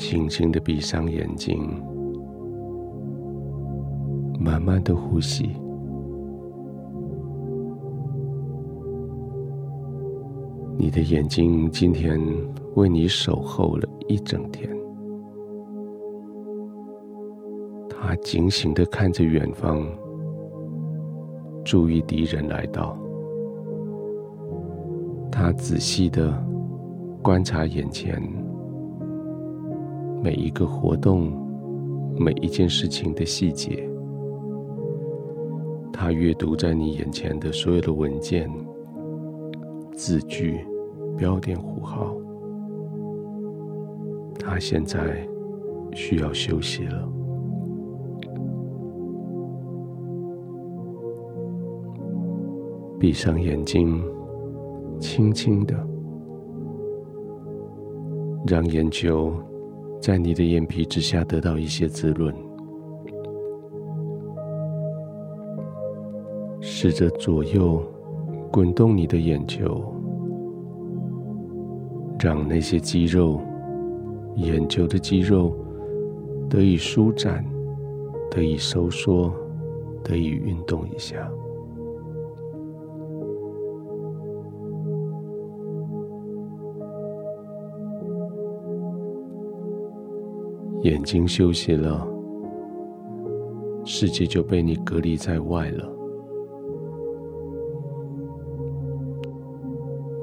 轻轻的闭上眼睛，慢慢的呼吸。你的眼睛今天为你守候了一整天，他警醒的看着远方，注意敌人来到。他仔细的观察眼前每一个活动、每一件事情的细节。他阅读在你眼前的所有的文件、字句。标点符号，他现在需要休息了。闭上眼睛，轻轻的，让眼球在你的眼皮之下得到一些滋润，试着左右滚动你的眼球。让那些肌肉、眼球的肌肉得以舒展、得以收缩、得以运动一下。眼睛休息了，世界就被你隔离在外了。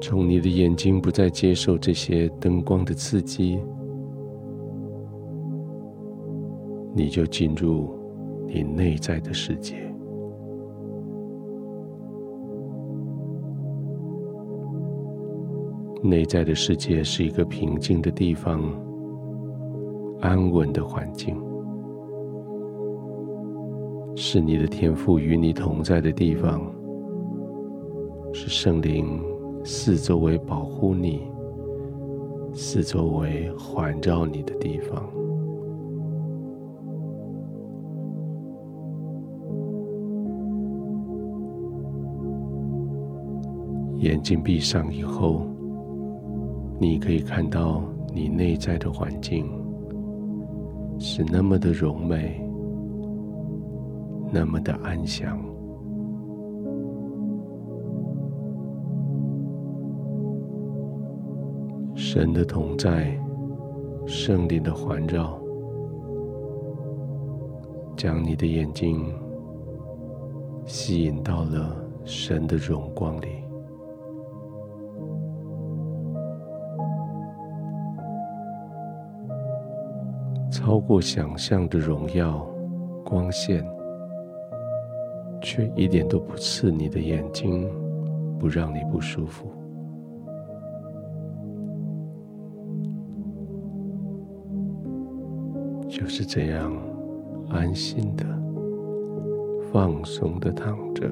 从你的眼睛不再接受这些灯光的刺激，你就进入你内在的世界。内在的世界是一个平静的地方，安稳的环境，是你的天赋与你同在的地方，是圣灵。四周围保护你，四周围环绕你的地方。眼睛闭上以后，你可以看到你内在的环境是那么的柔美，那么的安详。神的同在，圣灵的环绕，将你的眼睛吸引到了神的荣光里，超过想象的荣耀光线，却一点都不刺你的眼睛，不让你不舒服。就是这样，安心的、放松的躺着，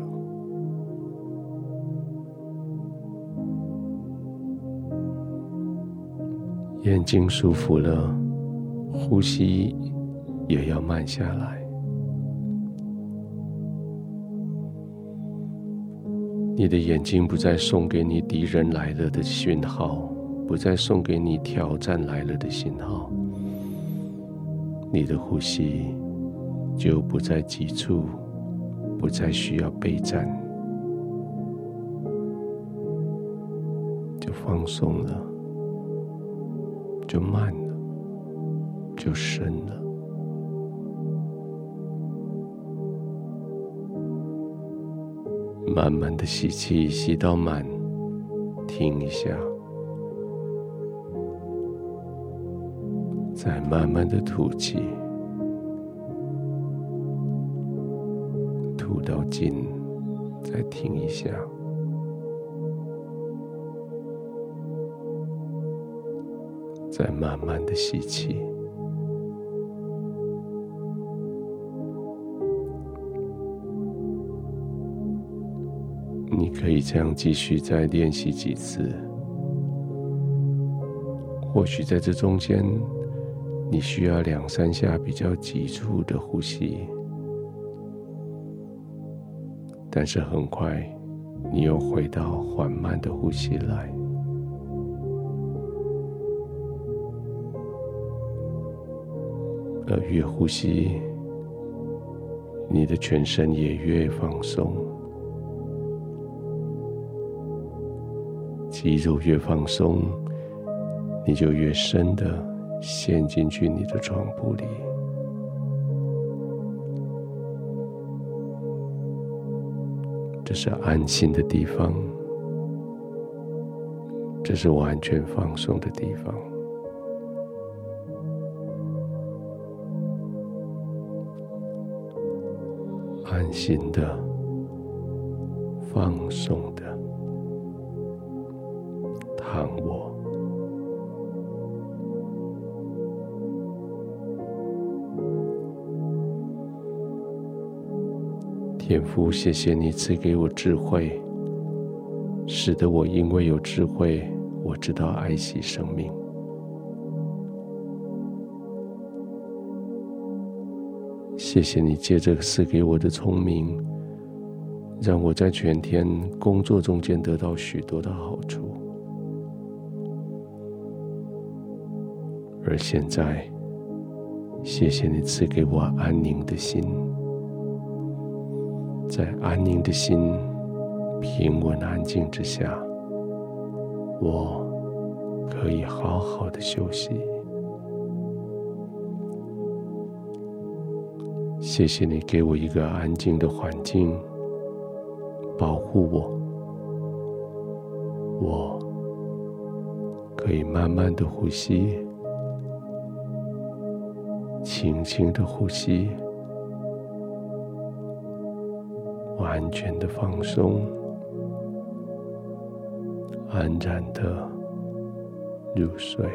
眼睛舒服了，呼吸也要慢下来。你的眼睛不再送给你敌人来了的讯号，不再送给你挑战来了的信号。你的呼吸就不再急促，不再需要备战，就放松了，就慢了，就深了。慢慢的吸气，吸到满，停一下。再慢慢的吐气，吐到尽，再停一下，再慢慢的吸气。你可以这样继续再练习几次，或许在这中间。你需要两三下比较急促的呼吸，但是很快你又回到缓慢的呼吸来。而越呼吸，你的全身也越放松，肌肉越放松，你就越深的陷进去你的床铺里。这是安心的地方，这是完全放松的地方。安心的、放松的躺卧。天父，谢谢你赐给我智慧，使得我因为有智慧，我知道爱惜生命。谢谢你借这个赐给我的聪明，让我在全天工作中间得到许多的好处。而现在，谢谢你赐给我安宁的心。在安宁的心、平稳安静之下，我可以好好的休息。谢谢你给我一个安静的环境，保护我。我可以慢慢的呼吸，轻轻的呼吸。完全的放松，安然的入睡。